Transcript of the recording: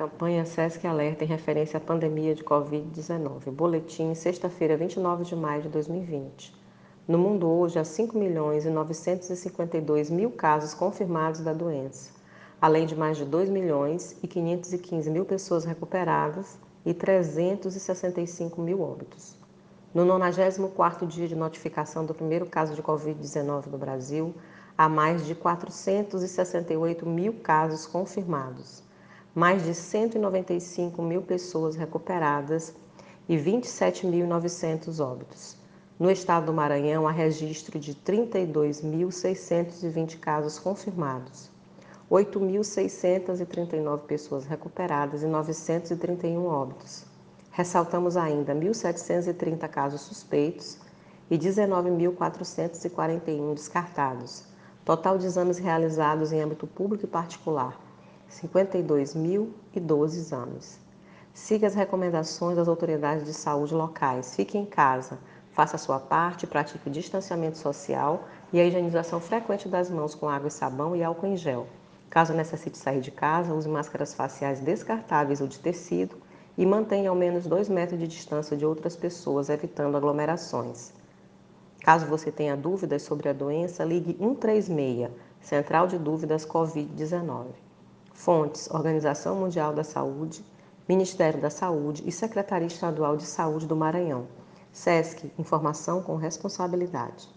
Campanha SESC Alerta em referência à pandemia de Covid-19. Boletim, sexta-feira, 29 de maio de 2020. No mundo hoje, há 5 milhões e 952 mil casos confirmados da doença, além de mais de 2 milhões e 515 mil pessoas recuperadas e 365 mil óbitos. No 94º dia de notificação do primeiro caso de Covid-19 no Brasil, há mais de 468 mil casos confirmados mais de 195 mil pessoas recuperadas e 27.900 óbitos. No estado do Maranhão, há registro de 32.620 casos confirmados, 8.639 pessoas recuperadas e 931 óbitos. Ressaltamos ainda 1.730 casos suspeitos e 19.441 descartados. Total de exames realizados em âmbito público e particular, 52.012 exames. Siga as recomendações das autoridades de saúde locais. Fique em casa, faça a sua parte, pratique o distanciamento social e a higienização frequente das mãos com água e sabão e álcool em gel. Caso necessite sair de casa, use máscaras faciais descartáveis ou de tecido e mantenha ao menos 2 metros de distância de outras pessoas, evitando aglomerações. Caso você tenha dúvidas sobre a doença, ligue 136, Central de Dúvidas Covid-19. Fontes: Organização Mundial da Saúde, Ministério da Saúde e Secretaria Estadual de Saúde do Maranhão. SESC Informação com Responsabilidade.